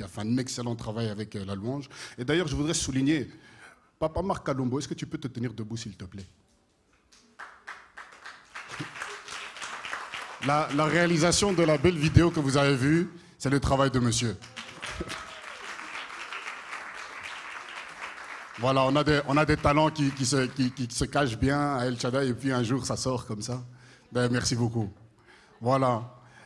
qui a fait un excellent travail avec euh, la louange. Et d'ailleurs, je voudrais souligner, Papa Marc Calombo, est-ce que tu peux te tenir debout, s'il te plaît? La, réalisation de la belle vidéo que vous avez vue, c'est le travail de monsieur. Voilà, on a des, on a des talents qui, qui, se, qui se cachent bien à El Shaddai et puis un jour ça sort comme ça. Ben, merci beaucoup. Voilà.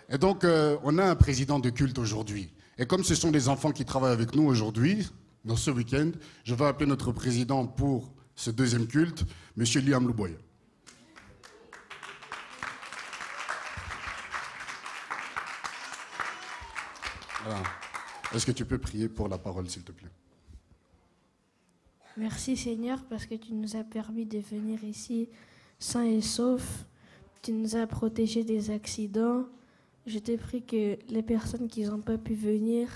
Et donc, euh, on a un président de culte aujourd'hui. Et comme ce sont des enfants qui travaillent avec nous aujourd'hui, dans ce week-end, je vais appeler notre président pour ce deuxième culte, M. Liam Louboy. Voilà. Est-ce que tu peux prier pour la parole, s'il te plaît? Merci Seigneur parce que tu nous as permis de venir ici sains et saufs. Tu nous as protégés des accidents. Je te prie que les personnes qui n'ont pas pu venir,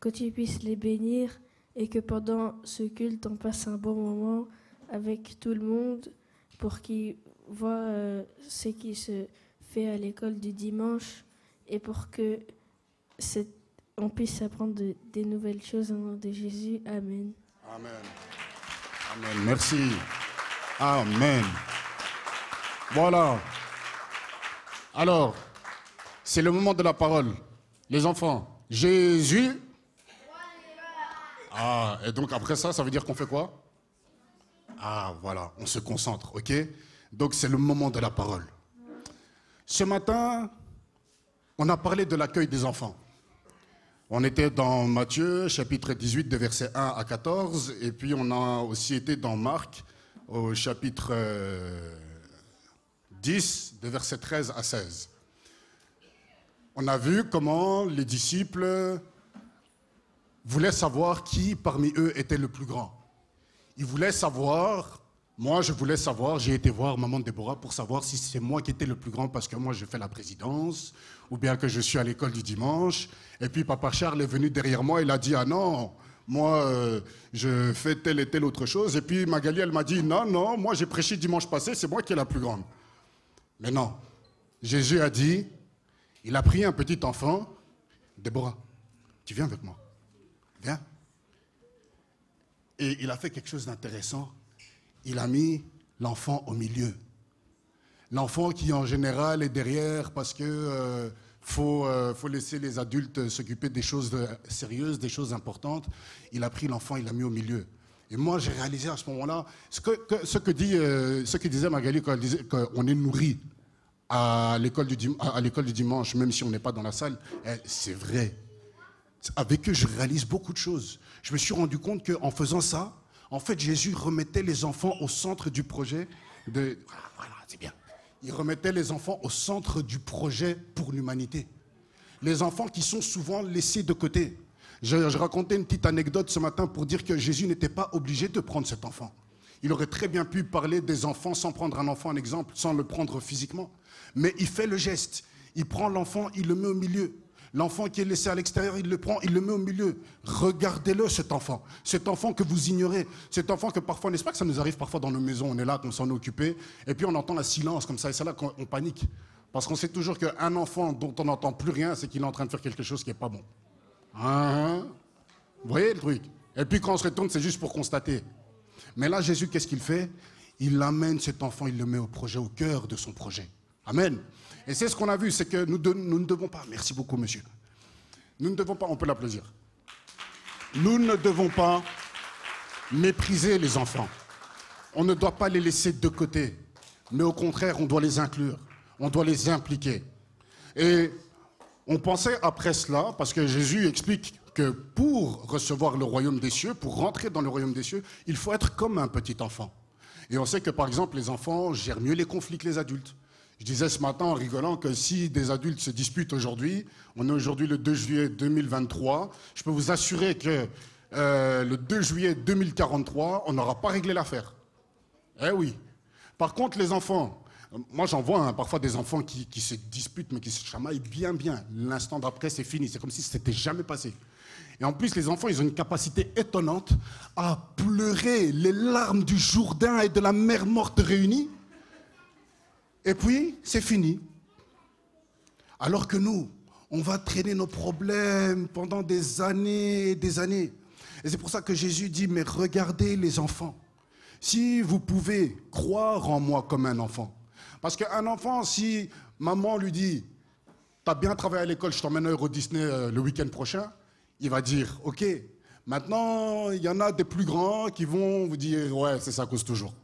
que tu puisses les bénir et que pendant ce culte, on passe un bon moment avec tout le monde pour qu'ils voient euh, ce qui se fait à l'école du dimanche et pour que on puisse apprendre de- des nouvelles choses au nom de Jésus. Amen. Amen. Amen. Merci. Amen. Voilà. Alors, c'est le moment de la parole. Les enfants, Jésus. Ah, et donc après ça, ça veut dire qu'on fait quoi? Ah, voilà, on se concentre, ok? Donc c'est le moment de la parole. Ce matin, on a parlé de l'accueil des enfants. On était dans Matthieu, chapitre 18, de versets 1 à 14, et puis on a aussi été dans Marc, au chapitre euh, 10, de versets 13 à 16. On a vu comment les disciples voulaient savoir qui parmi eux était le plus grand. Ils voulaient savoir, moi je voulais savoir, j'ai été voir maman Déborah pour savoir si c'est moi qui étais le plus grand parce que moi je fais la présidence, ou bien que je suis à l'école du dimanche. Et puis papa Charles est venu derrière moi, il a dit, ah non, moi euh, je fais telle et telle autre chose. Et puis Magali, elle m'a dit, non, non, moi j'ai prêché dimanche passé, c'est moi qui est la plus grande. Mais non, Jésus a dit, il a pris un petit enfant, Déborah, tu viens avec moi, viens. Et il a fait quelque chose d'intéressant. Il a mis l'enfant au milieu. L'enfant qui en général est derrière parce que euh, faut, euh, faut laisser les adultes s'occuper des choses de- sérieuses, des choses importantes. Il a pris l'enfant, il l'a mis au milieu. Et moi, j'ai réalisé à ce moment-là ce que, ce que, euh, ce que disait Magali quand elle disait qu'on est nourri à l'école du, dim- à du dimanche, même si on n'est pas dans la salle. Eh, C'est vrai. Avec eux, je réalise beaucoup de choses. Je me suis rendu compte qu'en faisant ça, en fait, Jésus remettait les enfants au centre du projet de... Voilà, c'est bien. Il remettait les enfants au centre du projet pour l'humanité. Les enfants qui sont souvent laissés de côté. Je racontais une petite anecdote ce matin pour dire que Jésus n'était pas obligé de prendre cet enfant. Il aurait très bien pu parler des enfants sans prendre un enfant en exemple, sans le prendre physiquement. Mais il fait le geste. Il prend l'enfant, il le met au milieu. L'enfant qui est laissé à l'extérieur, il le prend, il le met au milieu. Regardez-le, cet enfant. Cet enfant que vous ignorez. Cet enfant que parfois, n'est-ce pas que ça nous arrive parfois dans nos maisons, on est là, qu'on s'en est occupé, et puis on entend la silence comme ça, et c'est là qu'on on panique. Parce qu'on sait toujours qu'un enfant dont on n'entend plus rien, c'est qu'il est en train de faire quelque chose qui n'est pas bon. Hein, hein. Vous voyez le truc? Et puis quand on se retourne, c'est juste pour constater. Mais là, Jésus, qu'est-ce qu'il fait? Il amène cet enfant, il le met au projet, au cœur de son projet. Amen. Et c'est ce qu'on a vu, c'est que nous, ne devons pas, merci beaucoup monsieur, nous ne devons pas, on peut l'applaudir, nous ne devons pas mépriser les enfants. On ne doit pas les laisser de côté, mais au contraire, on doit les inclure, on doit les impliquer. Et on pensait après cela, parce que Jésus explique que pour recevoir le royaume des cieux, pour rentrer dans le royaume des cieux, il faut être comme un petit enfant. Et on sait que par exemple, les enfants gèrent mieux les conflits que les adultes. Je disais ce matin en rigolant que si des adultes se disputent aujourd'hui, on est aujourd'hui le 2 juillet 2023, je peux vous assurer que euh, le 2 juillet 2043, on n'aura pas réglé l'affaire. Eh oui. Par contre, les enfants, moi j'en vois hein, parfois des enfants qui, qui se disputent, mais qui se chamaillent bien, bien. L'instant d'après, c'est fini. C'est comme si c'était jamais passé. Et en plus, les enfants, ils ont une capacité étonnante à pleurer les larmes du Jourdain et de la mer morte réunies. Et puis, c'est fini. Alors que nous, on va traîner nos problèmes pendant des années et des années. Et c'est pour ça que Jésus dit, mais regardez les enfants. Si vous pouvez croire en moi comme un enfant. Parce qu'un enfant, si maman lui dit, tu as bien travaillé à l'école, je t'emmène à Euro Disney euh, le week-end prochain, il va dire, ok. Maintenant, il y en a des plus grands qui vont vous dire, ouais, c'est ça cause toujours.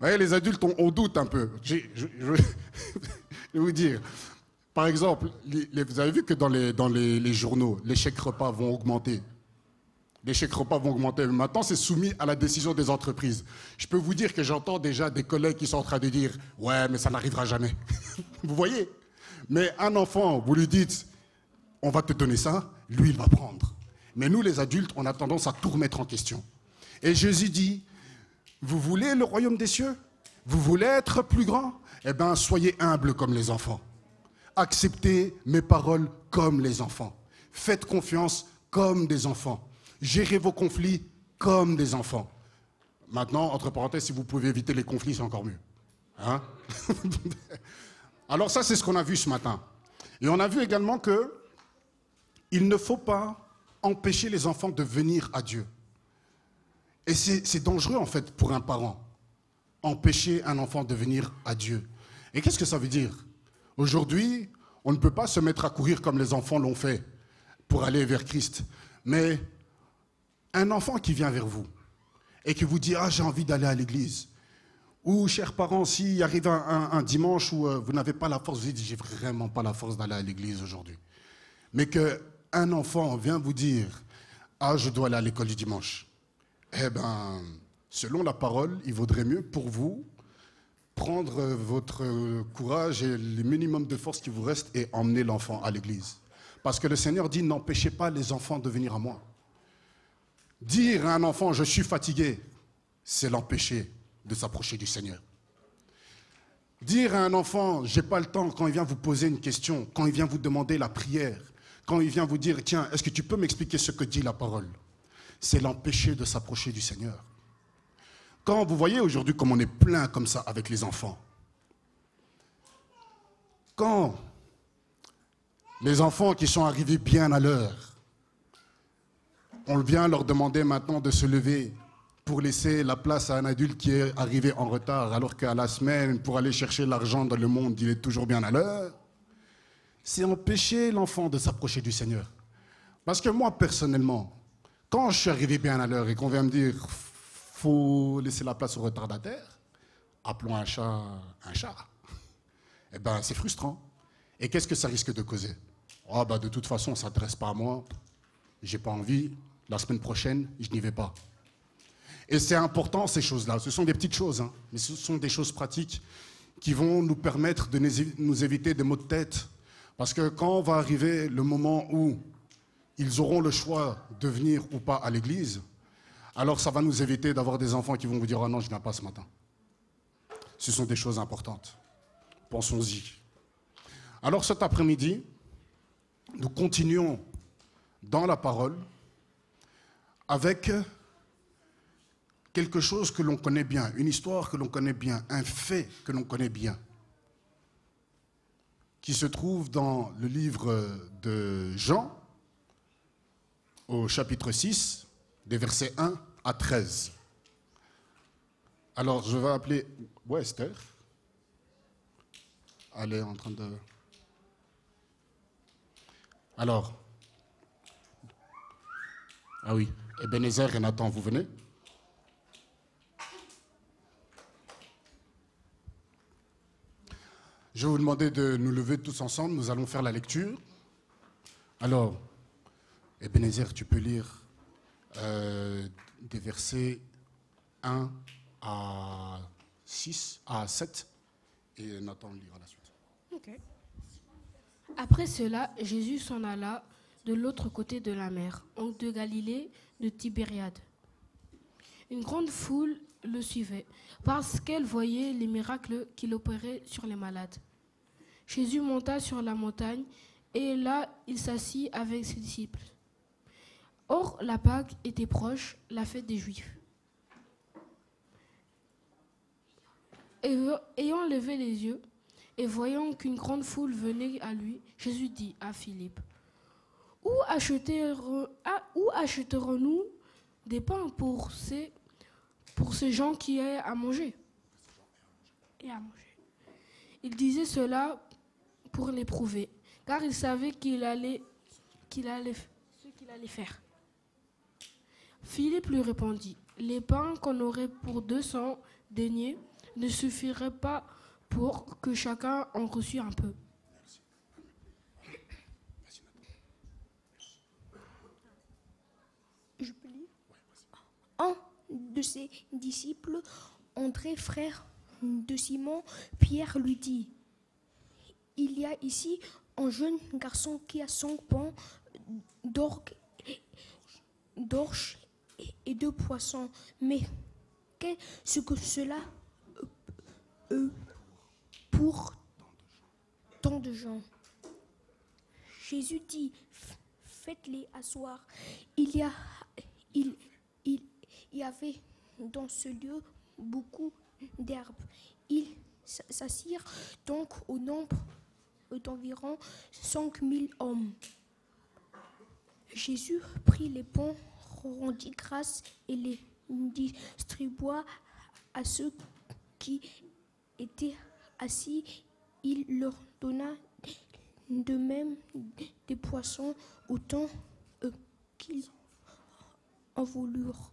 Voyez, les adultes, on, doute un peu. Je, vais vous dire, par exemple, vous avez vu que dans les, dans les journaux, les chèques repas vont augmenter. Les chèques repas vont augmenter. Maintenant, c'est soumis à la décision des entreprises. Je peux vous dire que j'entends déjà des collègues qui sont en train de dire Ouais, mais ça n'arrivera jamais. vous voyez? Mais un enfant, vous lui dites On va te donner ça, lui, il va prendre. Mais nous, les adultes, on a tendance à tout remettre en question. Et Jésus dit Vous voulez le royaume des cieux? Vous voulez être plus grand? Eh bien, soyez humbles comme les enfants. Acceptez mes paroles comme les enfants. Faites confiance comme des enfants. Gérez vos conflits comme des enfants. Maintenant, entre parenthèses, si vous pouvez éviter les conflits, c'est encore mieux. Hein? Alors ça, c'est ce qu'on a vu ce matin. Et on a vu également que il ne faut pas empêcher les enfants de venir à Dieu. Et c'est dangereux en fait pour un parent, empêcher un enfant de venir à Dieu. Et qu'est-ce que ça veut dire? Aujourd'hui, on ne peut pas se mettre à courir comme les enfants l'ont fait pour aller vers Christ. Mais un enfant qui vient vers vous et qui vous dit Ah, j'ai envie d'aller à l'église. Ou, chers parents, s'il arrive un, dimanche où euh, vous n'avez pas la force, vous dites J'ai vraiment pas la force d'aller à l'église aujourd'hui. Mais qu'un enfant vient vous dire Ah, je dois aller à l'école du dimanche. Eh bien, selon la parole, il vaudrait mieux pour vous prendre votre courage et le minimum de force qui vous reste et emmener l'enfant à l'église. Parce que le Seigneur dit N'empêchez pas les enfants de venir à moi. Dire à un enfant je suis fatigué, c'est l'empêcher de s'approcher du Seigneur. Dire à un enfant j'ai pas le temps quand il vient vous poser une question, quand il vient vous demander la prière, quand il vient vous dire tiens, est-ce que tu peux m'expliquer ce que dit la parole? C'est l'empêcher de s'approcher du Seigneur. Quand vous voyez aujourd'hui comme on est plein comme ça avec les enfants, quand les enfants qui sont arrivés bien à l'heure, on vient leur demander maintenant de se lever pour laisser la place à un adulte qui est arrivé en retard, alors qu'à la semaine, pour aller chercher l'argent dans le monde, il est toujours bien à l'heure, c'est empêcher l'enfant de s'approcher du Seigneur. Parce que moi, personnellement, quand je suis arrivé bien à l'heure et qu'on vient me dire faut laisser la place au retardataire, appelons un chat un chat, eh ben c'est frustrant. Et qu'est-ce que ça risque de causer? Oh, bah, De toute façon, ça ne s'adresse pas à moi, j'ai pas envie, la semaine prochaine, je n'y vais pas. Et c'est important ces choses-là. Ce sont des petites choses, hein, mais ce sont des choses pratiques qui vont nous permettre de nous éviter des maux de tête. Parce que quand va arriver le moment où ils auront le choix de venir ou pas à l'église, alors ça va nous éviter d'avoir des enfants qui vont vous dire Ah non, je ne viens pas ce matin. Ce sont des choses importantes. Pensons-y. Alors cet après-midi, nous continuons dans la parole avec quelque chose que l'on connaît bien, une histoire que l'on connaît bien, un fait que l'on connaît bien, qui se trouve dans le livre de Jean, au chapitre 6, des versets 1 à 13. Alors, je vais appeler Wester. Elle est en train de... Alors, ah oui, Ebenezer et Nathan, vous venez? Je vous demander de nous lever tous ensemble. Nous allons faire la lecture. Alors, Ebenezer, tu peux lire euh, des versets 1 à 6, à 7, et Nathan lira la suite. Après cela, Jésus s'en alla de l'autre côté de la mer, en de Galilée, de Tibériade. Une grande foule le suivait, parce qu'elle voyait les miracles qu'il opérait sur les malades. Jésus monta sur la montagne, et là il s'assit avec ses disciples. Or, la Pâque était proche, la fête des Juifs. Ayant levé les yeux, Et voyant qu'une grande foule venait à lui, Jésus dit à Philippe, Où achèterons-nous des pains pour ces, gens qui aient à manger? Il disait cela pour l'éprouver, car il savait qu'il allait, ce qu'il allait faire. Philippe lui répondit, les pains qu'on aurait pour 200 deniers ne suffiraient pas pour que chacun en reçût un peu. Un de ses disciples, André, frère de Simon, Pierre lui dit, Il y a ici un jeune garçon qui a cinq pains d'orge et deux poissons. Mais qu'est-ce que cela euh, pour tant de gens? Jésus dit, faites-les asseoir. Il y, a, il, il y avait dans ce lieu beaucoup d'herbes. Ils s'assirent donc au nombre d'environ 5000 hommes. Jésus prit les ponts rendit grâce et les distribua à ceux qui étaient assis. Il leur donna de même des poissons autant euh, qu'ils en voulurent.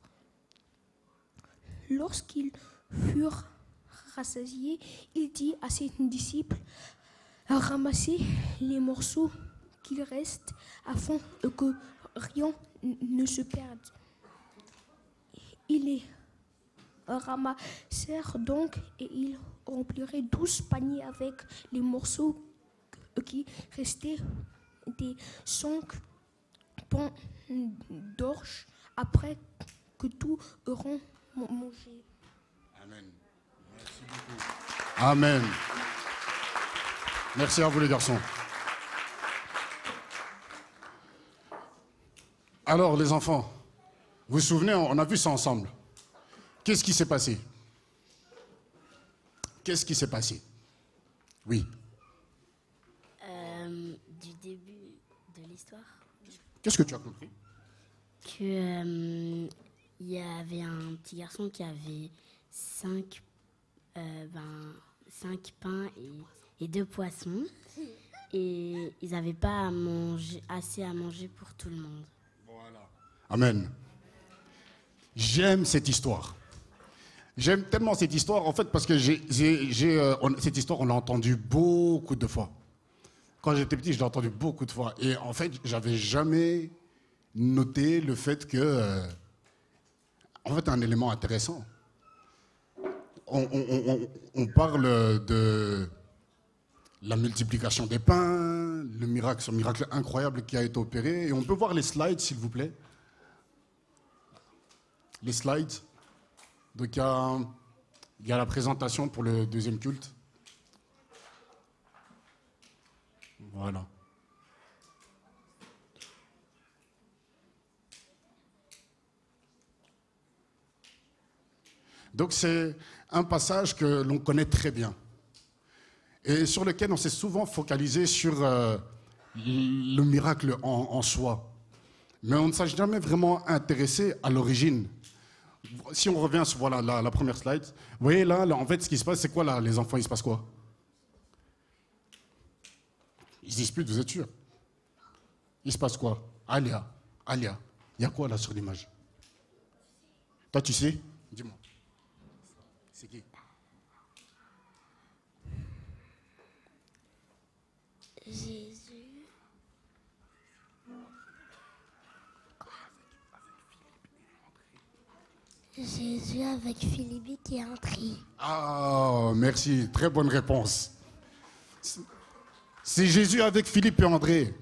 Lorsqu'ils furent rassasiés, il dit à ses disciples, ramassez les morceaux qu'il reste afin que rien ne se perde. Il les ramassèrent donc et ils rempliraient douze paniers avec les morceaux qui restaient des cinq pans d'orge après que tout auront mangé. Amen. Merci beaucoup. Amen. Merci à vous les garçons. Alors, les enfants, vous vous souvenez, on a vu ça ensemble. Qu'est-ce qui s'est passé? Qu'est-ce qui s'est passé? Oui. Euh, du début de l'histoire. Qu'est-ce que tu as compris? Que euh, il y avait un petit garçon qui avait cinq, euh, ben, cinq pains et, et deux poissons. Et ils n'avaient pas à manger, assez à manger pour tout le monde. Amen. J'aime cette histoire. J'aime tellement cette histoire, en fait, parce que j'ai, euh, cette histoire, on l'a entendue beaucoup de fois. Quand j'étais petit, je l'ai entendue beaucoup de fois. Et en fait, j'avais jamais noté le fait que, euh, en fait, un élément intéressant. On, parle de la multiplication des pains, le miracle, ce miracle incroyable qui a été opéré. Et on peut voir les slides, s'il vous plaît les slides. Donc il y, a, la présentation pour le deuxième culte. Voilà. Donc c'est un passage que l'on connaît très bien et sur lequel on s'est souvent focalisé sur euh, le miracle en, en, soi. Mais on ne s'est jamais vraiment intéressé à l'origine si on revient sur voilà, la, première slide, vous voyez là, en fait, ce qui se passe, c'est quoi là, les enfants Il se passe quoi? Ils se disputent, vous êtes sûr. Il se passe quoi? Alia, Alia, il y a quoi là sur l'image? Toi, tu sais? Dis-moi. C'est qui? Jésus avec Philippe qui est. Ah, merci. Très bonne réponse. C'est Jésus avec Philippe et André.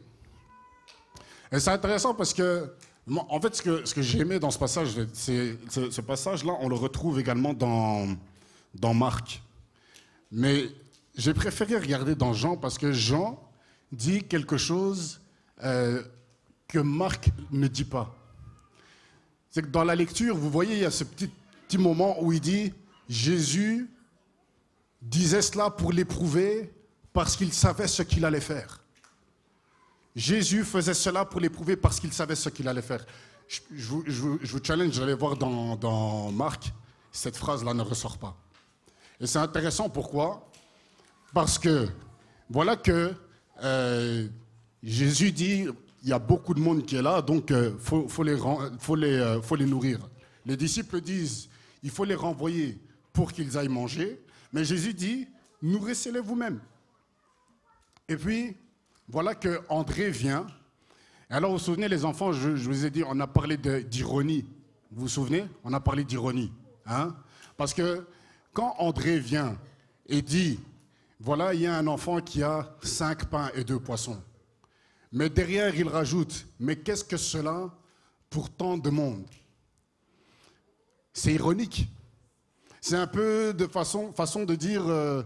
Et c'est intéressant parce que, en fait, ce que, ce j'ai aimé dans ce passage, c'est ce passage-là, on le retrouve également dans, dans Marc. Mais j'ai préféré regarder dans Jean parce que Jean dit quelque chose euh, que Marc ne dit pas c'est que dans la lecture, vous voyez, il y a ce petit, moment où il dit Jésus disait cela pour l'éprouver, parce qu'il savait ce qu'il allait faire. Jésus faisait cela pour l'éprouver parce qu'il savait ce qu'il allait faire. Je, vous, challenge d'aller voir dans, dans Marc, cette phrase-là ne ressort pas. Et c'est intéressant pourquoi? Parce que voilà que euh, Jésus dit, il y a beaucoup de monde qui est là, donc il euh, euh, faut les nourrir. Les disciples disent, il faut les renvoyer pour qu'ils aillent manger, mais Jésus dit, nourrissez-les vous-même. Et puis, voilà que André vient. Alors, vous vous souvenez, les enfants, je, vous ai dit, on a parlé d'ironie. Vous vous souvenez? On a parlé d'ironie. Hein? Parce que quand André vient et dit, voilà, il y a un enfant qui a cinq pains et deux poissons. Mais derrière, il rajoute, mais qu'est-ce que cela pour tant de monde? C'est ironique. C'est un peu de façon, de dire, euh,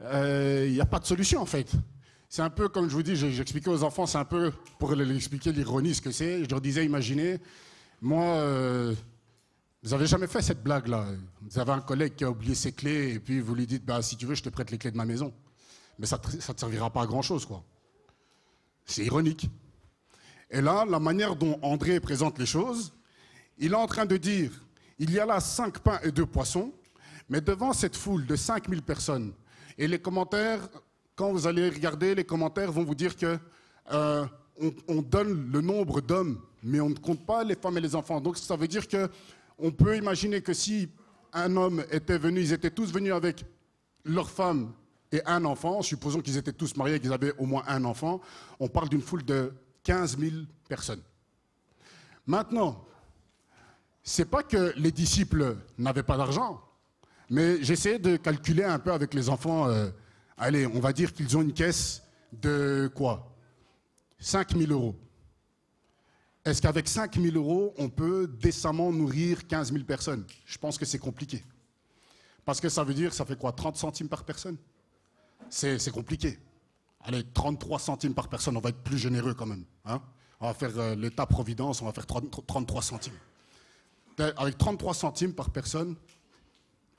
euh, il n'y a pas de solution en fait. C'est un peu comme je vous dis, j'expliquais aux enfants, c'est un peu pour leur expliquer l'ironie, ce que c'est. Je leur disais, imaginez, moi, euh, vous n'avez jamais fait cette blague-là. Vous avez un collègue qui a oublié ses clés et puis vous lui dites, bah, si tu veux, je te prête les clés de ma maison. Mais ça ne te servira pas à grand-chose, quoi. C'est ironique. Et là, la manière dont André présente les choses, il est en train de dire, il y a là cinq pains et deux poissons, mais devant cette foule de 5000 personnes, et les commentaires quand vous allez regarder, les commentaires vont vous dire que euh, on, donne le nombre d'hommes, mais on ne compte pas les femmes et les enfants. Donc ça veut dire que on peut imaginer que si un homme était venu, ils étaient tous venus avec leur femme et un enfant, supposons qu'ils étaient tous mariés, qu'ils avaient au moins un enfant, on parle d'une foule de 15 000 personnes. Maintenant, c'est pas que les disciples n'avaient pas d'argent, mais j'essaie de calculer un peu avec les enfants. Euh, allez, on va dire qu'ils ont une caisse de quoi? 5 000 euros. Est-ce qu'avec 5 000 euros, on peut décemment nourrir 15 000 personnes? Je pense que c'est compliqué. Parce que ça veut dire, ça fait quoi? 30 centimes par personne? C'est compliqué. Allez, 33 centimes par personne, on va être plus généreux quand même. Hein on va faire euh, l'État-providence, on va faire 33 centimes. Avec 33 centimes par personne.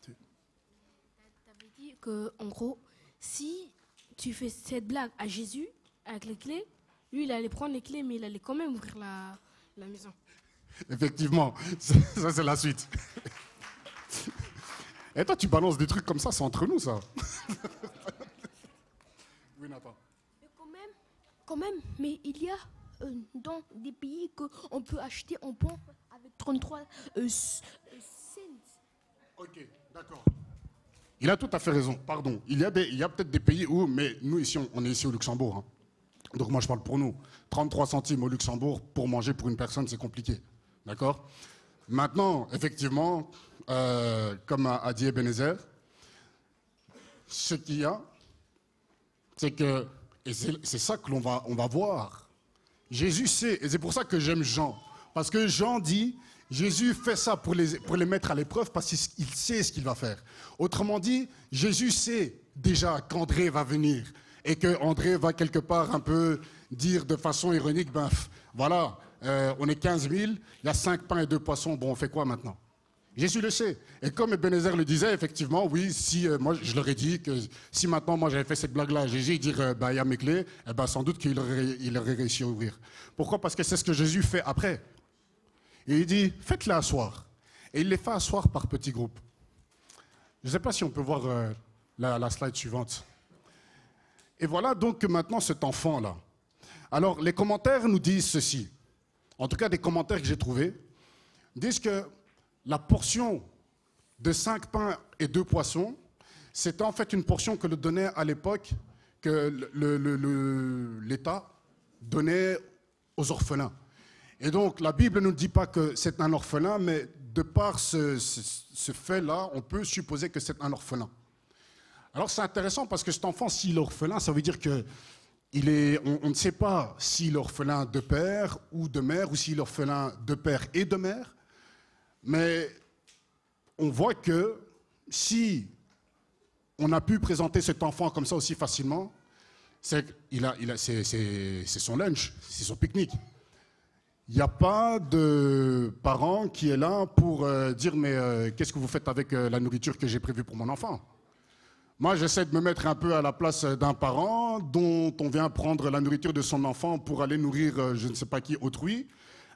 Tu avais dit qu'en gros, si tu fais cette blague à Jésus avec les clés, lui, il allait prendre les clés, mais il allait quand même ouvrir la, la maison. Effectivement, ça c'est la suite. Et toi, tu balances des trucs comme ça, c'est entre nous, ça. Nathan. Mais quand même, quand même, mais il y a euh, dans des pays qu'on peut acheter en bon avec 33 euh, cents. Ok, d'accord. Il a tout à fait raison, pardon. Il y a, a peut-être des pays où, mais nous ici, on, est ici au Luxembourg. Hein. Donc moi, je parle pour nous. 33 centimes au Luxembourg pour manger pour une personne, c'est compliqué. D'accord? Maintenant, effectivement, euh, comme a, dit Ebenezer, ce qu'il y a, c'est que, c'est ça que l'on va, on va voir. Jésus sait, et c'est pour ça que j'aime Jean. Parce que Jean dit, Jésus fait ça pour les, pour les mettre à l'épreuve parce qu'il sait ce qu'il va faire. Autrement dit, Jésus sait déjà qu'André va venir et qu'André va quelque part un peu dire de façon ironique, ben voilà, euh, on est 15 000, il y a 5 pains et 2 poissons, bon on fait quoi maintenant? Jésus le sait. Et comme Ebenezer le disait, effectivement, oui, si euh, moi je leur ai dit que si maintenant moi j'avais fait cette blague-là, Jésus dire euh, ben, il y a mes clés, eh ben, sans doute qu'il aurait, il aurait réussi à ouvrir. Pourquoi? Parce que c'est ce que Jésus fait après. Et il dit, faites-les asseoir. Et il les fait asseoir par petits groupes. Je ne sais pas si on peut voir euh, la, slide suivante. Et voilà donc maintenant cet enfant-là. Alors, les commentaires nous disent ceci. En tout cas, des commentaires que j'ai trouvés disent que la portion de cinq pains et deux poissons, c'était en fait une portion que le donnait à l'époque, que l'État donnait aux orphelins. Et donc, la Bible ne nous dit pas que c'est un orphelin, mais de par ce, fait-là, on peut supposer que c'est un orphelin. Alors, c'est intéressant parce que cet enfant, s'il est orphelin, ça veut dire que il est, on, ne sait pas s'il est orphelin de père ou de mère, ou s'il est orphelin de père et de mère, mais on voit que si on a pu présenter cet enfant comme ça aussi facilement, c'est son lunch, c'est son pique-nique. Il n'y a pas de parent qui est là pour euh, dire mais euh, qu'est-ce que vous faites avec euh, la nourriture que j'ai prévue pour mon enfant? Moi, j'essaie de me mettre un peu à la place d'un parent dont on vient prendre la nourriture de son enfant pour aller nourrir je ne sais pas qui autrui.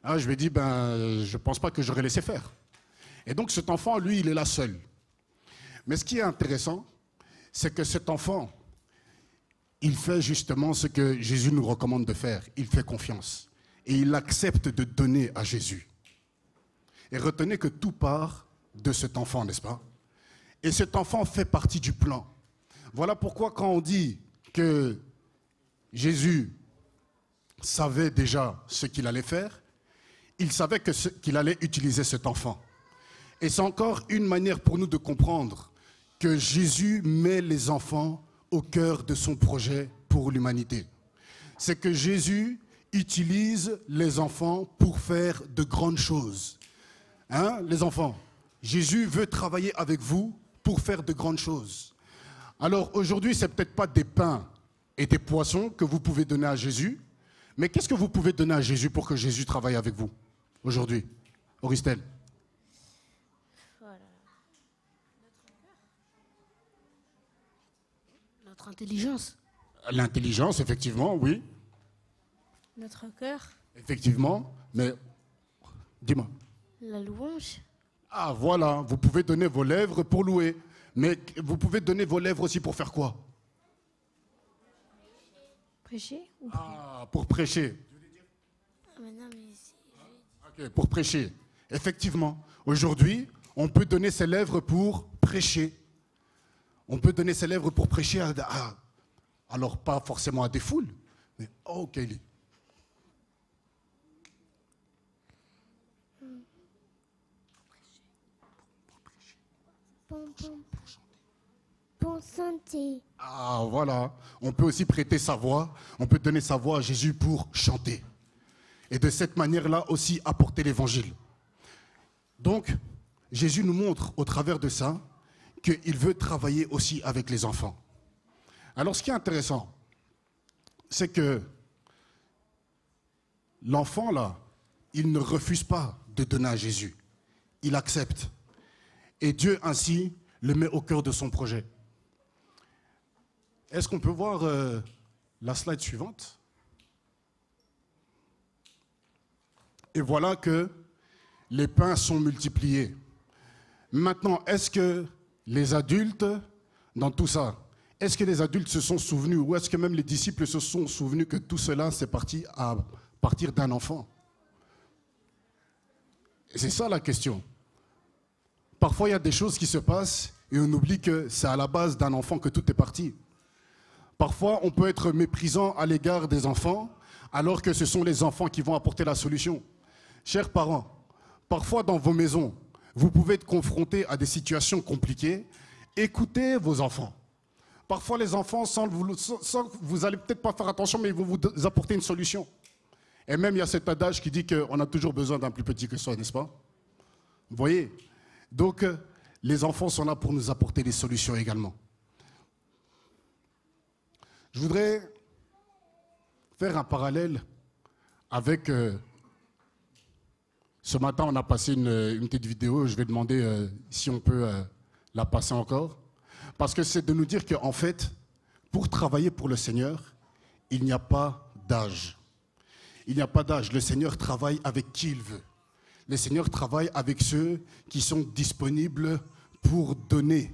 Ah, je lui dis, ben, je ne pense pas que j'aurais laissé faire. Et donc cet enfant, lui, il est là seul. Mais ce qui est intéressant, c'est que cet enfant, il fait justement ce que Jésus nous recommande de faire. Il fait confiance. Et il accepte de donner à Jésus. Et retenez que tout part de cet enfant, n'est-ce pas? Et cet enfant fait partie du plan. Voilà pourquoi quand on dit que Jésus savait déjà ce qu'il allait faire, il savait qu'il allait utiliser cet enfant. Et c'est encore une manière pour nous de comprendre que Jésus met les enfants au cœur de son projet pour l'humanité. C'est que Jésus utilise les enfants pour faire de grandes choses. Hein, les enfants Jésus veut travailler avec vous pour faire de grandes choses. Alors aujourd'hui, ce n'est peut-être pas des pains et des poissons que vous pouvez donner à Jésus, mais qu'est-ce que vous pouvez donner à Jésus pour que Jésus travaille avec vous? Aujourd'hui Auristel Notre intelligence. L'intelligence, effectivement, oui. Notre cœur. Effectivement, mais dis-moi. La louange. Ah voilà, vous pouvez donner vos lèvres pour louer, mais vous pouvez donner vos lèvres aussi pour faire quoi? Prêcher Ah, pour prêcher. Pour prêcher. Effectivement, aujourd'hui, on peut donner ses lèvres pour prêcher. On peut donner ses lèvres pour prêcher à, à- alors pas forcément à des foules, mais oh Kelly. Bon, bon, bon santé. Ah voilà, on peut aussi prêter sa voix, on peut donner sa voix à Jésus pour chanter. Et de cette manière-là aussi apporter l'évangile. Donc, Jésus nous montre au travers de ça qu'il veut travailler aussi avec les enfants. Alors ce qui est intéressant, c'est que l'enfant là, il ne refuse pas de donner à Jésus. Il accepte. Et Dieu ainsi le met au cœur de son projet. Est-ce qu'on peut voir euh, la slide suivante? Et voilà que les pains sont multipliés. Maintenant, est-ce que les adultes, dans tout ça, est-ce que les adultes se sont souvenus, ou est-ce que même les disciples se sont souvenus que tout cela, c'est parti à partir d'un enfant? C'est ça la question. Parfois, il y a des choses qui se passent et on oublie que c'est à la base d'un enfant que tout est parti. Parfois, on peut être méprisant à l'égard des enfants, alors que ce sont les enfants qui vont apporter la solution. Chers parents, parfois dans vos maisons, vous pouvez être confrontés à des situations compliquées. Écoutez vos enfants. Parfois, les enfants, sans vous, sans- vous allez peut-être pas faire attention, mais ils vont vous apporter une solution. Et même, il y a cet adage qui dit qu'on a toujours besoin d'un plus petit que soi, n'est-ce pas? Vous voyez? Donc, euh, les enfants sont là pour nous apporter des solutions également. Je voudrais faire un parallèle avec... euh, ce matin, on a passé une, une petite vidéo. Je vais demander euh, si on peut euh, la passer encore. Parce que c'est de nous dire qu'en fait, pour travailler pour le Seigneur, il n'y a pas d'âge. Il n'y a pas d'âge. Le Seigneur travaille avec qui il veut. Le Seigneur travaille avec ceux qui sont disponibles pour donner.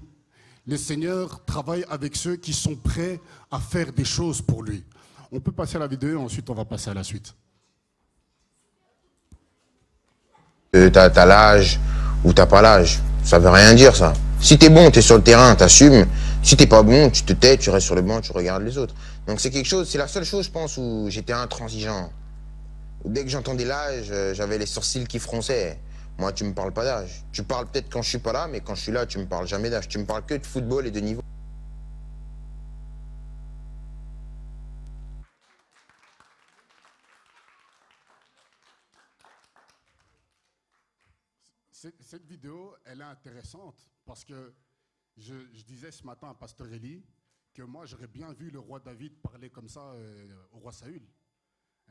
Le Seigneur travaille avec ceux qui sont prêts à faire des choses pour lui. On peut passer à la vidéo et ensuite on va passer à la suite. que t'as l'âge ou t'as pas l'âge. Ça veut rien dire ça. Si t'es bon, t'es sur le terrain, t'assumes. Si t'es pas bon, tu te tais, tu restes sur le banc, tu regardes les autres. Donc c'est quelque chose, c'est la seule chose, je pense, où j'étais intransigeant. Dès que j'entendais l'âge, euh, j'avais les sourcils qui fronçaient. Moi, tu me parles pas d'âge. Tu parles peut-être quand je suis pas là, mais quand je suis là, tu me parles jamais d'âge. Tu me parles que de football et de niveau. Cette, vidéo, elle est intéressante parce que je, disais ce matin à Pasteur Eli que moi, j'aurais bien vu le roi David parler comme ça euh, au roi Saül.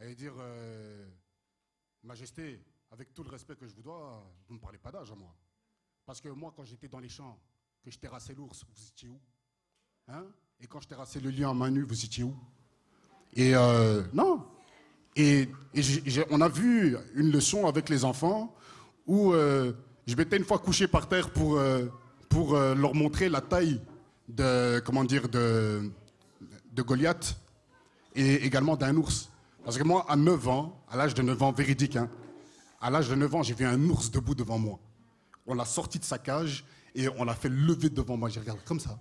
Et dire euh, Majesté, avec tout le respect que je vous dois, vous ne me parlez pas d'âge à moi. Parce que moi, quand j'étais dans les champs, que je terrassais l'ours, vous étiez où? Hein? Et quand je terrassais le lion à main nue, vous étiez où? Et euh, non. Et, et on a vu une leçon avec les enfants où euh, je m'étais une fois couché par terre pour, euh, pour euh, leur montrer la taille de, comment dire, de, de Goliath et également d'un ours. Parce que moi, à 9 ans, à l'âge de 9 ans, véridique, hein, à l'âge de 9 ans, j'ai vu un ours debout devant moi. On l'a sorti de sa cage et on l'a fait lever devant moi. J'ai regardé comme ça.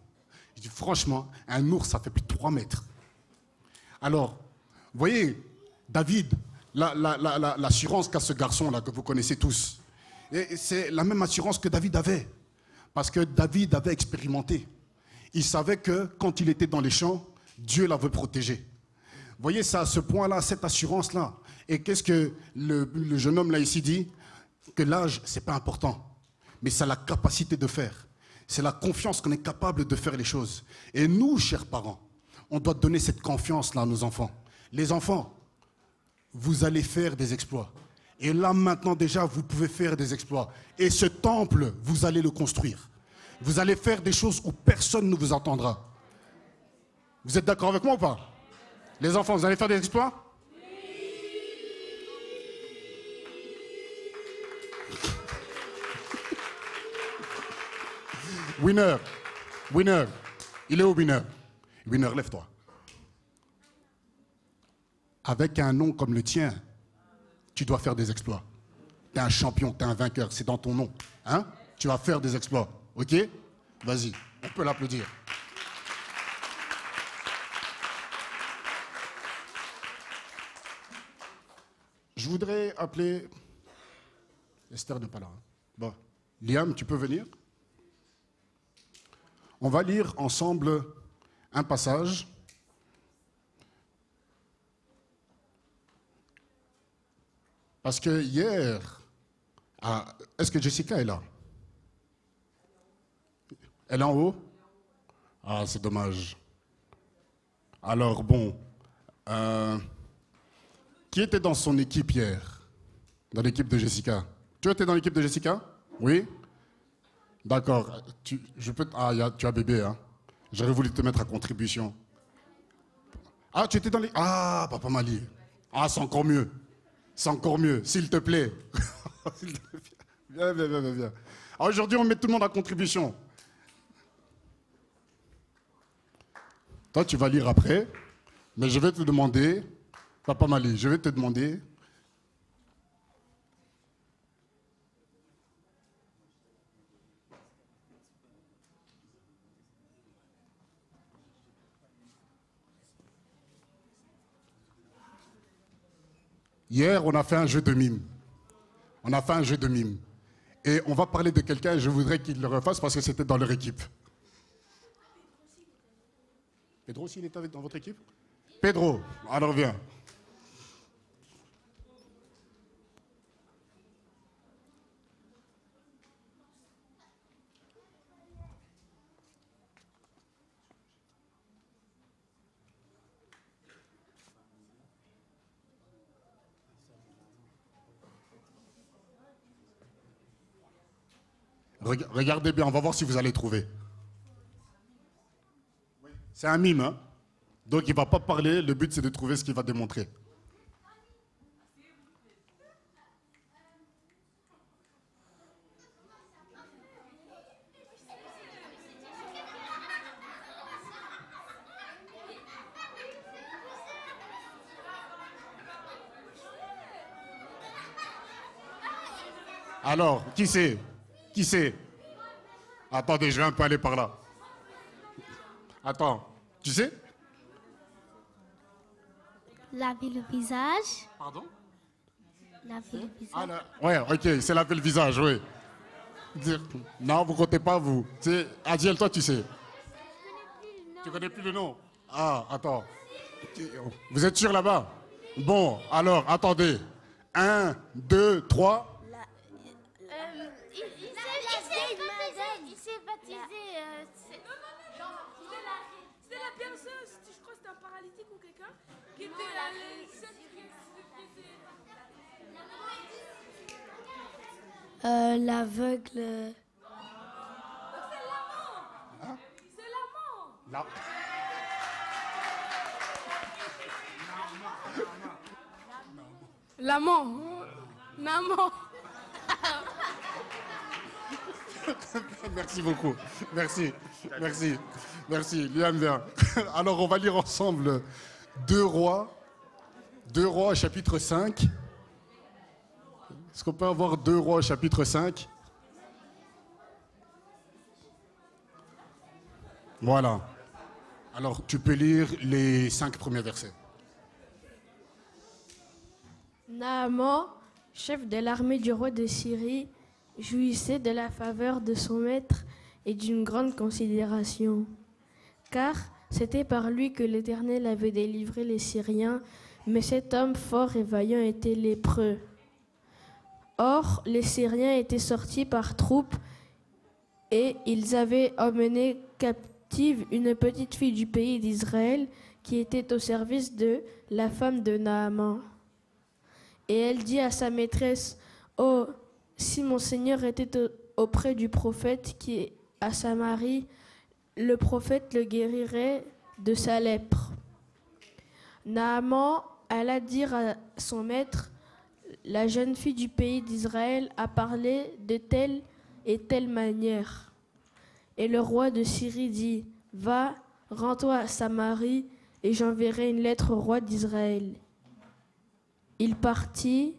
J'ai dit, franchement, un ours, ça fait plus de 3 mètres. Alors, vous voyez, David, la- la- la- la- l'assurance qu'a ce garçon-là, que vous connaissez tous, c'est la même assurance que David avait. Parce que David avait expérimenté. Il savait que quand il était dans les champs, Dieu l'avait protégé. Voyez, ça à ce point-là, cette assurance-là. Et qu'est-ce que le, le jeune homme là ici dit? Que l'âge, c'est pas important, mais c'est la capacité de faire. C'est la confiance qu'on est capable de faire les choses. Et nous, chers parents, on doit donner cette confiance-là à nos enfants. Les enfants, vous allez faire des exploits. Et là, maintenant, déjà, vous pouvez faire des exploits. Et ce temple, vous allez le construire. Vous allez faire des choses où personne ne vous entendra. Vous êtes d'accord avec moi ou pas? Les enfants, vous allez faire des exploits? Winner, winner, il est où winner? Winner, lève-toi. Avec un nom comme le tien, tu dois faire des exploits. Tu es un champion, tu es un vainqueur, c'est dans ton nom. Hein? Tu vas faire des exploits. OK? Vas-y, on peut l'applaudir. Je voudrais appeler. Esther n'est pas là. hein. Bon. Liam, tu peux venir? On va lire ensemble un passage. Parce que hier, ah, est-ce que Jessica est là? Elle est en haut? Ah, c'est dommage. Alors bon, euh, qui était dans son équipe hier? Dans l'équipe de Jessica? Tu étais dans l'équipe de Jessica? Oui? D'accord. Tu, peux, ah, tu as bébé, hein J'aurais voulu te mettre à contribution. Ah, tu étais dans les... Ah, Papa Mali. Ah, c'est encore mieux. C'est encore mieux, s'il te plaît. Viens, viens, viens, viens, Aujourd'hui, on met tout le monde à contribution. Toi, tu vas lire après, mais je vais te demander, Papa Mali, je vais te demander Hier, on a fait un jeu de mime. On a fait un jeu de mime. Et on va parler de quelqu'un, et je voudrais qu'il le refasse parce que c'était dans leur équipe. Pedro aussi, il avec- dans votre équipe? Pedro, alors viens. Regardez bien, on va voir si vous allez trouver. C'est un mime, hein donc il ne va pas parler, le but c'est de trouver ce qu'il va démontrer. Alors, qui c'est? Qui c'est? Attendez, je vais un peu aller par là. Attends, tu sais? Laver le visage. Pardon? Laver le visage. Ah, là, ouais, ok, c'est laver le visage, oui. Dire- Non, vous comptez pas, vous. C'est Adiel, toi, tu sais. Tu connais plus le nom? Ah, attends. Vous êtes sûr là-bas? Bon, alors, attendez. Un, deux, trois. Il s'est baptisé. Euh, c'est- C'était la personne, je crois que c'était un paralytique ou quelqu'un, qui était Euh, L'aveugle. Là. L'amant. Maman. Merci beaucoup. Merci. Merci. Merci. Liam. Alors, on va lire ensemble Deux Rois. Deux Rois, chapitre 5. Est-ce qu'on peut avoir Deux Rois, chapitre 5 Voilà. Alors, tu peux lire les cinq premiers versets. Naaman, chef de l'armée du roi de Syrie, jouissait de la faveur de son maître et d'une grande considération. Car c'était par lui que l'Éternel avait délivré les Syriens, mais cet homme fort et vaillant était lépreux. Or, les Syriens étaient sortis par troupes et ils avaient emmené captive une petite fille du pays d'Israël qui était au service de la femme de Naaman. Et elle dit à sa maîtresse, Oh, si mon Seigneur était au- auprès du prophète qui est à Samarie, le prophète le guérirait de sa lèpre. Naaman alla dire à son maître, La jeune fille du pays d'Israël a parlé de telle et telle manière. Et le roi de Syrie dit, Va, rends-toi à Samarie, et j'enverrai une lettre au roi d'Israël. Il partit,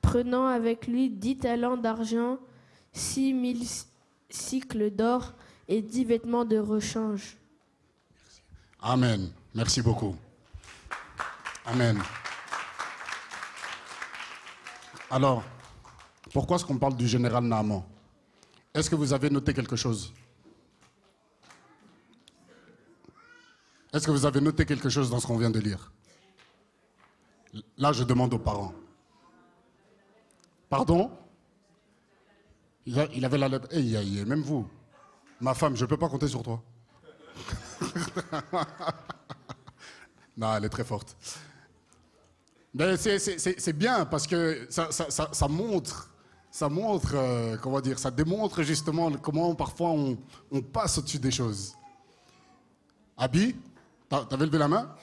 prenant avec lui dix talents d'argent, six mille cycles d'or et dix vêtements de rechange. Amen. Merci beaucoup. Amen. Alors, pourquoi est-ce qu'on parle du général Naaman? Est-ce que vous avez noté quelque chose? Est-ce que vous avez noté quelque chose dans ce qu'on vient de lire? Là, je demande aux parents. Pardon? Il, avait la lettre. Hey, aïe, même vous. Ma femme, je ne peux pas compter sur toi. non, elle est très forte. C'est- bien parce que ça, ça- ça- montre, ça montre, euh, comment dire, ça démontre justement comment parfois on, passe au-dessus des choses. Abi, t'avais levé la main?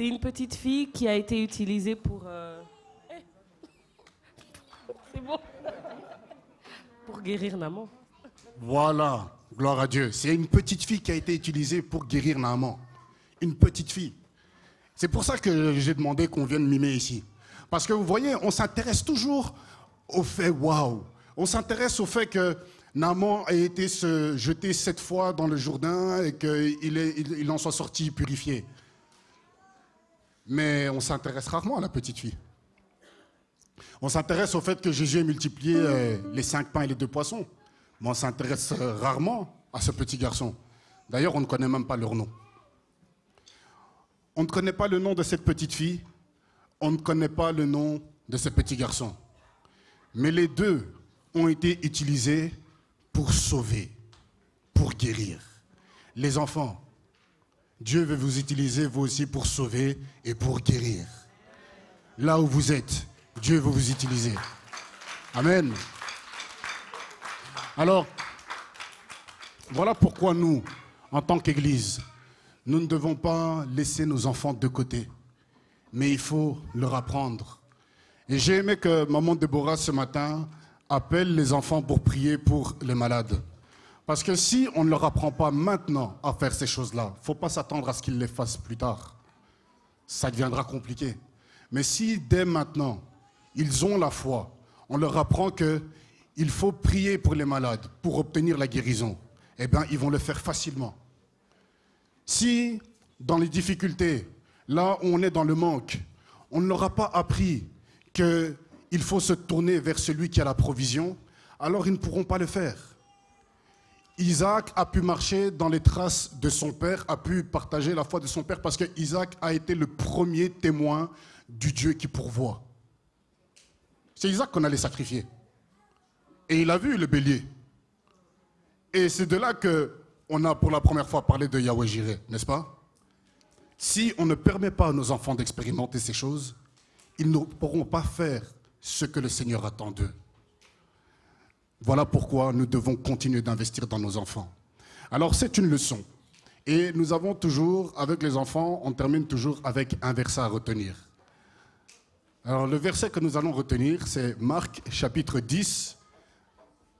C'est une petite fille qui a été utilisée pour. euh. C'est bon. Pour guérir Naman. Voilà, gloire à Dieu. C'est une petite fille qui a été utilisée pour guérir Naaman. Une petite fille. C'est pour ça que j'ai demandé qu'on vienne mimer ici. Parce que vous voyez, on s'intéresse toujours au fait waouh. On s'intéresse au fait que Naaman a été se jeté sept fois dans le Jourdain et qu'il est- il, il en soit sorti purifié. Mais on s'intéresse rarement à la petite fille. On s'intéresse au fait que Jésus a multiplié euh, les cinq pains et les deux poissons. Mais on s'intéresse euh, rarement à ce petit garçon. D'ailleurs, on ne connaît même pas leur nom. On ne connaît pas le nom de cette petite fille. On ne connaît pas le nom de ce petit garçon. Mais les deux ont été utilisés pour sauver, pour guérir. Les enfants, Dieu veut vous utiliser vous aussi pour sauver et pour guérir. Là où vous êtes, Dieu veut vous utiliser. Amen. Alors, voilà pourquoi nous, en tant qu'Église, nous ne devons pas laisser nos enfants de côté, mais il faut leur apprendre. Et j'ai aimé que maman Déborah ce matin appelle les enfants pour prier pour les malades. Parce que si on ne leur apprend pas maintenant à faire ces choses-là, il ne faut pas s'attendre à ce qu'ils les fassent plus tard. Ça deviendra compliqué. Mais si dès maintenant, ils ont la foi, on leur apprend qu'il faut prier pour les malades pour obtenir la guérison, eh bien, ils vont le faire facilement. Si, dans les difficultés, là où on est dans le manque, on ne leur a pas appris qu'il faut se tourner vers celui qui a la provision, alors ils ne pourront pas le faire. Isaac a pu marcher dans les traces de son père, a pu partager la foi de son père parce que Isaac a été le premier témoin du Dieu qui pourvoit. C'est Isaac qu'on allait sacrifier. Et il a vu le bélier. Et c'est de là que on a pour la première fois parlé de Yahweh Jireh, n'est-ce pas? Si on ne permet pas à nos enfants d'expérimenter ces choses, ils ne pourront pas faire ce que le Seigneur attend d'eux. Voilà pourquoi nous devons continuer d'investir dans nos enfants. Alors c'est une leçon. Et nous avons toujours, avec les enfants, on termine toujours avec un verset à retenir. Alors le verset que nous allons retenir, c'est Marc chapitre 10,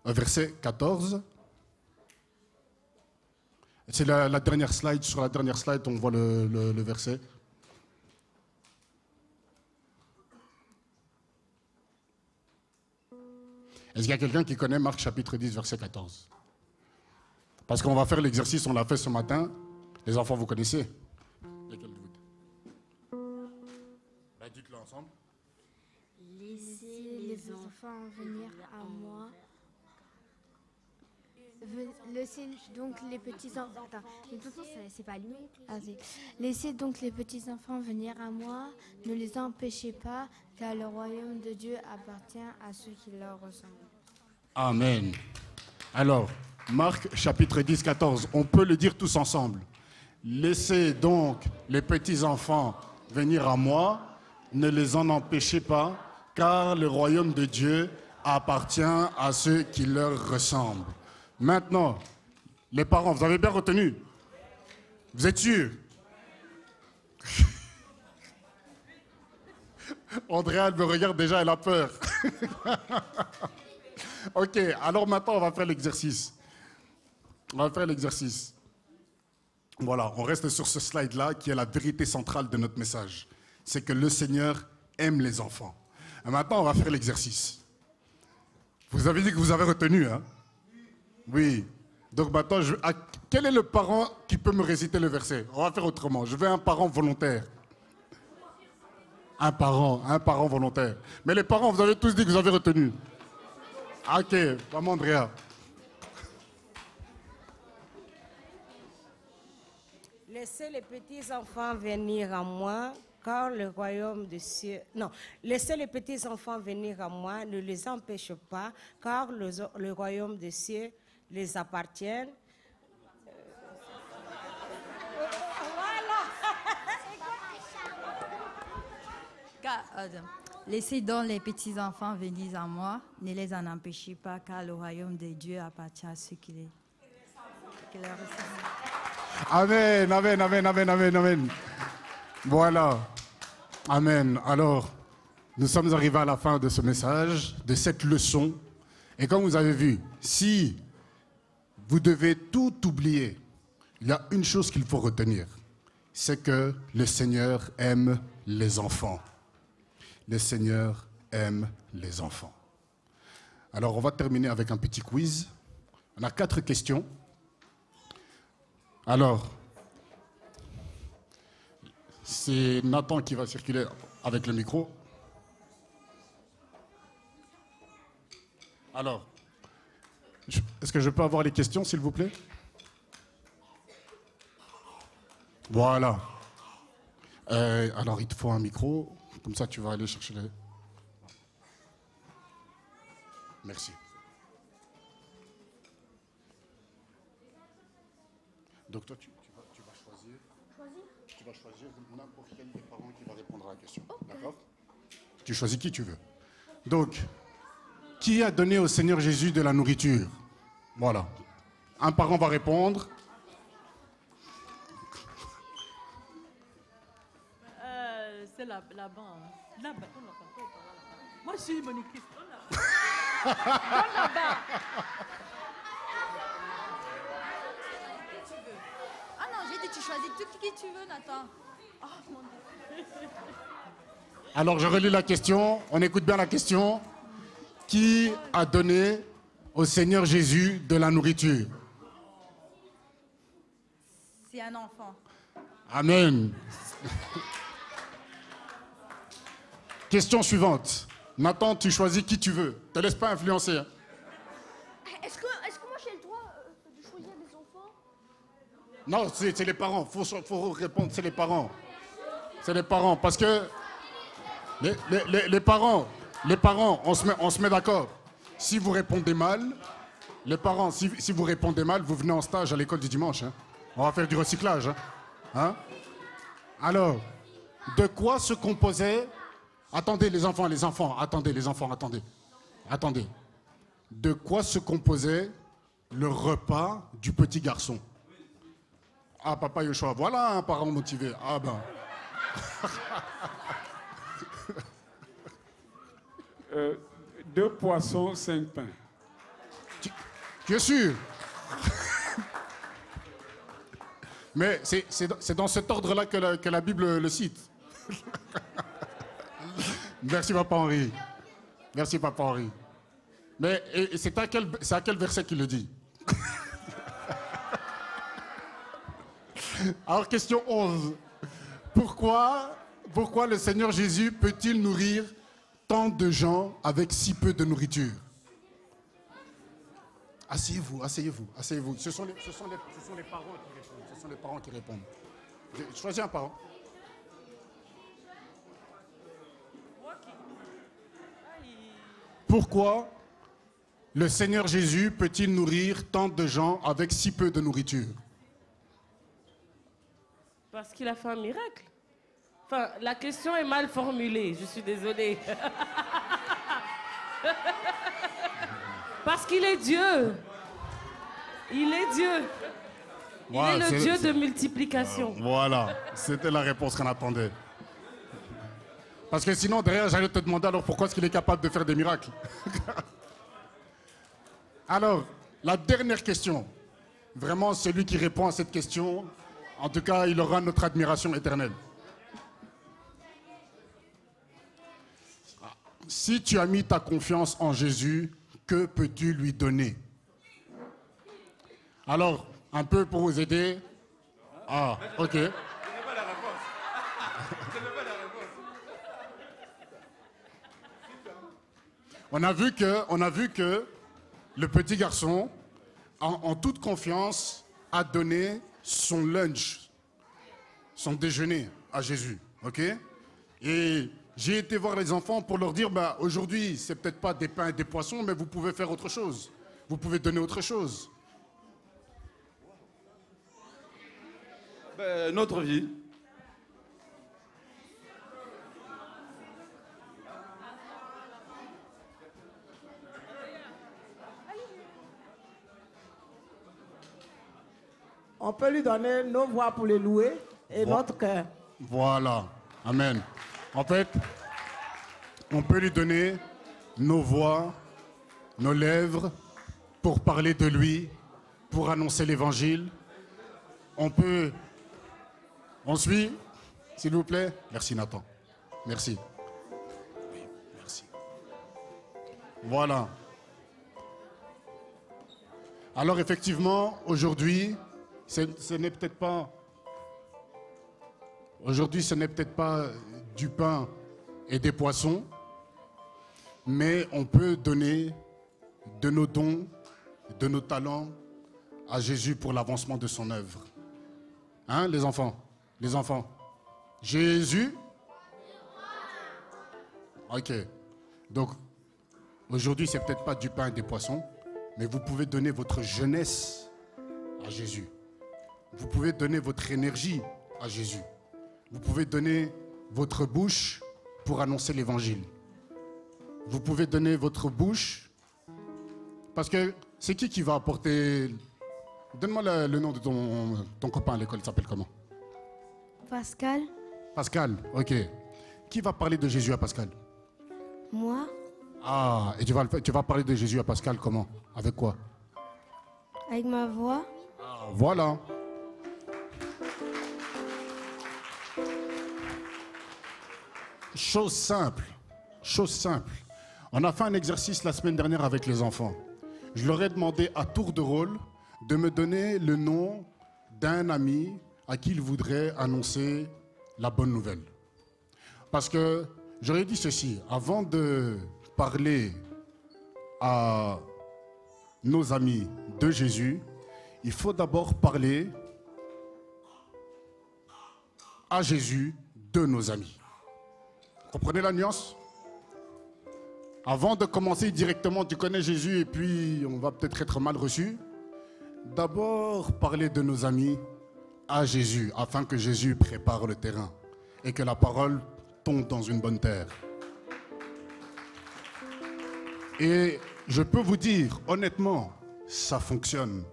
verset 14. C'est la, dernière slide. Sur la dernière slide, on voit le verset. Est-ce qu'il y a quelqu'un qui connaît Marc chapitre 10, verset 14 Parce qu'on va faire l'exercice, on l'a fait ce matin. Les enfants, vous connaissez? Bah, Dites-le ensemble. Laissez les enfants venir à moi. Ve- Laissez donc les petits enfants. Ah. Laissez donc les petits enfants venir à moi. Ne les empêchez pas, car le royaume de Dieu appartient à ceux qui leur ressemblent. Amen. Alors, Marc chapitre 10, 14, on peut le dire tous ensemble. Laissez donc les petits-enfants venir à moi, ne les en empêchez pas, car le royaume de Dieu appartient à ceux qui leur ressemblent. Maintenant, les parents, vous avez bien retenu Vous êtes sûrs Andrea, elle me regarde déjà, elle a peur. Ok, alors maintenant on va faire l'exercice. On va faire l'exercice. Voilà, on reste sur ce slide-là qui est la vérité centrale de notre message. C'est que le Seigneur aime les enfants. Et maintenant on va faire l'exercice. Vous avez dit que vous avez retenu, hein? Oui. Donc maintenant, quel est le parent qui peut me réciter le verset? On va faire autrement. Je veux un parent volontaire. Un parent, un parent volontaire. Mais les parents, vous avez tous dit que vous avez retenu. Ok, vamos Andrea. Laissez les petits enfants venir à moi, car le royaume des cieux. Non, laissez les petits enfants venir à moi, ne les empêchez pas, car le royaume des cieux les appartient. Car- euh, Laissez donc les petits-enfants venir à moi, ne les en empêchez pas, car le royaume de Dieu appartient à ceux qui, les, qui. Amen, amen, amen, amen, amen, amen. Voilà. Amen. Alors, nous sommes arrivés à la fin de ce message, de cette leçon. Et comme vous avez vu, si vous devez tout oublier, il y a une chose qu'il faut retenir. C'est que le Seigneur aime les enfants. Le Seigneur aime les enfants. Alors, on va terminer avec un petit quiz. On a quatre questions. Alors, c'est Nathan qui va circuler avec le micro. Alors, est-ce que je peux avoir les questions, s'il vous plaît? Voilà. Euh, alors, il te faut un micro. Comme ça, tu vas aller chercher les... Merci. Donc toi, tu, tu vas, tu vas choisir. Tu vas choisir n'importe quel des parents qui va répondre à la question. D'accord? Tu choisis qui tu veux. Donc, qui a donné au Seigneur Jésus de la nourriture? Voilà. Un parent va répondre. Euh, c'est là- là-bas. là-bas, là-bas. Moi, je suis. Donne là-bas. Ah non, j'ai dit tu choisis tout qui tu veux, Nathan. Oh mon Dieu. Alors, je relis la question. On écoute bien la question. Qui a donné au Seigneur Jésus de la nourriture C'est un enfant. Amen. Question suivante. Nathan, tu choisis qui tu veux. Te laisse pas influencer. hein. Est-ce que, est que moi j'ai le droit euh, de choisir des enfants? Non, c'est les parents. Il faut, faut répondre, c'est les parents. C'est les parents. Parce que les, les- les- les parents, les parents, on se met, on se met d'accord. Si vous répondez mal, les parents, si, vous répondez mal, vous venez en stage à l'école du dimanche. hein. On va faire du recyclage. hein. Hein? Alors, de quoi se composait Attendez les enfants, les enfants, attendez les enfants, attendez. Attendez. De quoi se composait le repas du petit garçon? Ah, papa Yoshua, voilà un parent motivé. Ah ben. Euh, deux poissons, cinq pains. Tu es sûr? Mais c'est- dans- cet ordre-là que la, que la Bible le cite. Merci, Papa Henri. Merci, Papa Henri. Mais c'est à, à quel verset qu'il le dit? Alors, question 11. Pourquoi, pourquoi le Seigneur Jésus peut-il nourrir tant de gens avec si peu de nourriture Asseyez-vous, asseyez-vous, asseyez-vous. Ce sont les, parents qui répondent. Ce sont les parents qui répondent. Choisis un parent. Pourquoi le Seigneur Jésus peut-il nourrir tant de gens avec si peu de nourriture? Parce qu'il a fait un miracle. Enfin, la question est mal formulée, je suis désolée. Parce qu'il est Dieu. Il est Dieu. Il est le Dieu de multiplication. Voilà, c'était la réponse qu'on attendait. Parce que sinon, derrière, j'allais te demander alors pourquoi est-ce qu'il est capable de faire des miracles. alors, la dernière question. Vraiment, celui qui répond à cette question, en tout cas, il aura notre admiration éternelle. Si tu as mis ta confiance en Jésus, que peux-tu lui donner? Alors, un peu pour vous aider. Ah, ok. On a vu que, on a vu que le petit garçon, en, en toute confiance, a donné son lunch, son déjeuner à Jésus. Ok? Et j'ai été voir les enfants pour leur dire, bah, aujourd'hui, c'est peut-être pas des pains et des poissons, mais vous pouvez faire autre chose. Vous pouvez donner autre chose. Ben, notre vie. On peut lui donner nos voix pour les louer et notre cœur. Voilà. Amen. En fait, on peut lui donner nos voix, nos lèvres pour parler de lui, pour annoncer l'évangile. On peut. On suit, s'il vous plaît. Merci Nathan. Merci. Oui, merci. Voilà. Alors effectivement, aujourd'hui, ce n'est peut-être pas Aujourd'hui, ce n'est peut-être pas du pain et des poissons, mais on peut donner de nos dons, de nos talents à Jésus pour l'avancement de son œuvre. Hein, les enfants? Les enfants Jésus? Ok. Donc, aujourd'hui, c'est peut-être pas du pain et des poissons, mais vous pouvez donner votre jeunesse à Jésus. Vous pouvez donner votre énergie à Jésus. Vous pouvez donner votre bouche pour annoncer l'évangile. Vous pouvez donner votre bouche parce que c'est qui qui va apporter? Donne-moi le, le nom de ton, ton copain à l'école, il s'appelle comment? Pascal, Pascal, ok. Qui va parler de Jésus à Pascal? Moi, Ah, et tu vas, tu vas parler de Jésus à Pascal comment? Avec quoi? Avec ma voix, Ah, Voilà. Chose simple, chose simple. On a fait un exercice la semaine dernière avec les enfants. Je leur ai demandé à tour de rôle de me donner le nom d'un ami à qui ils voudraient annoncer la bonne nouvelle. Parce que j'aurais dit ceci, avant de parler à nos amis de Jésus, il faut d'abord parler à Jésus de nos amis. Comprenez la nuance? Avant de commencer directement, tu connais Jésus et puis on va peut-être être mal reçu. D'abord parler de nos amis à Jésus afin que Jésus prépare le terrain et que la parole tombe dans une bonne terre. Et je peux vous dire, honnêtement, ça fonctionne.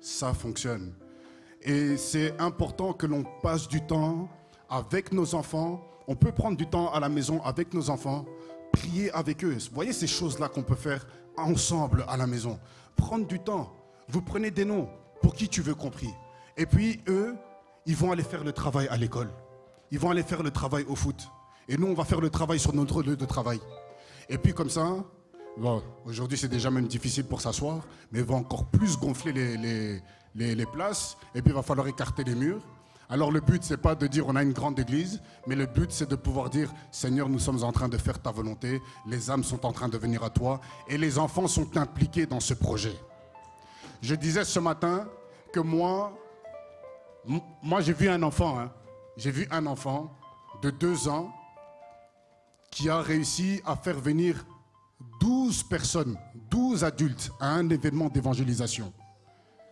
Ça fonctionne. Et c'est important que l'on passe du temps avec nos enfants. On peut prendre du temps à la maison avec nos enfants, prier avec eux. Vous voyez ces choses-là qu'on peut faire ensemble à la maison. Prendre du temps. Vous prenez des noms pour qui tu veux compris. Et puis eux, ils vont aller faire le travail à l'école. Ils vont aller faire le travail au foot. Et nous, on va faire le travail sur notre lieu de travail. Et puis comme ça, bon, aujourd'hui c'est déjà même difficile pour s'asseoir, mais va encore plus gonfler les, les places. Et puis il va falloir écarter les murs. Alors le but, c'est pas de dire on a une grande église, mais le but, c'est de pouvoir dire Seigneur, nous sommes en train de faire ta volonté, les âmes sont en train de venir à toi, et les enfants sont impliqués dans ce projet. Je disais ce matin que moi, moi j'ai vu un enfant, hein. j'ai vu un enfant de deux ans qui a réussi à faire venir 12 personnes, 12 adultes à un événement d'évangélisation.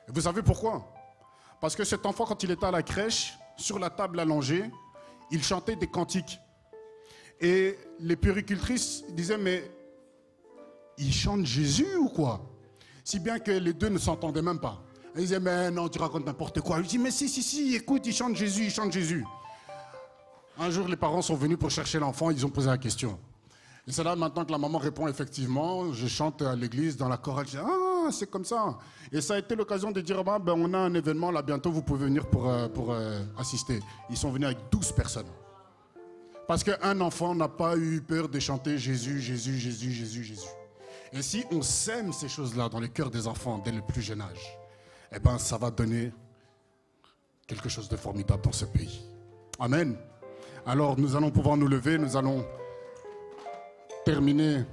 Vous savez pourquoi? Parce que cet enfant, quand il était à la crèche, sur la table allongée, il chantait des cantiques. Et les puricultrices disaient, mais il chante Jésus ou quoi? Si bien que les deux ne s'entendaient même pas. Ils disaient, mais non, tu racontes n'importe quoi. Je dis, mais si, si, si, écoute, il chante Jésus, il chante Jésus. Un jour, les parents sont venus pour chercher l'enfant, ils ont posé la question. Et c'est là maintenant que la maman répond effectivement, je chante à l'église dans la chorale. Je dis, ah, c'est comme ça. Et ça a été l'occasion de dire, bah, ben, on a un événement là, bientôt vous pouvez venir pour, euh, pour euh, assister. Ils sont venus avec 12 personnes. Parce qu'un enfant n'a pas eu peur de chanter Jésus, Jésus, Jésus, Jésus, Jésus. Et si on sème ces choses-là dans le cœur des enfants dès le plus jeune âge, eh ben, ça va donner quelque chose de formidable dans ce pays. Amen. Alors nous allons pouvoir nous lever, nous allons terminer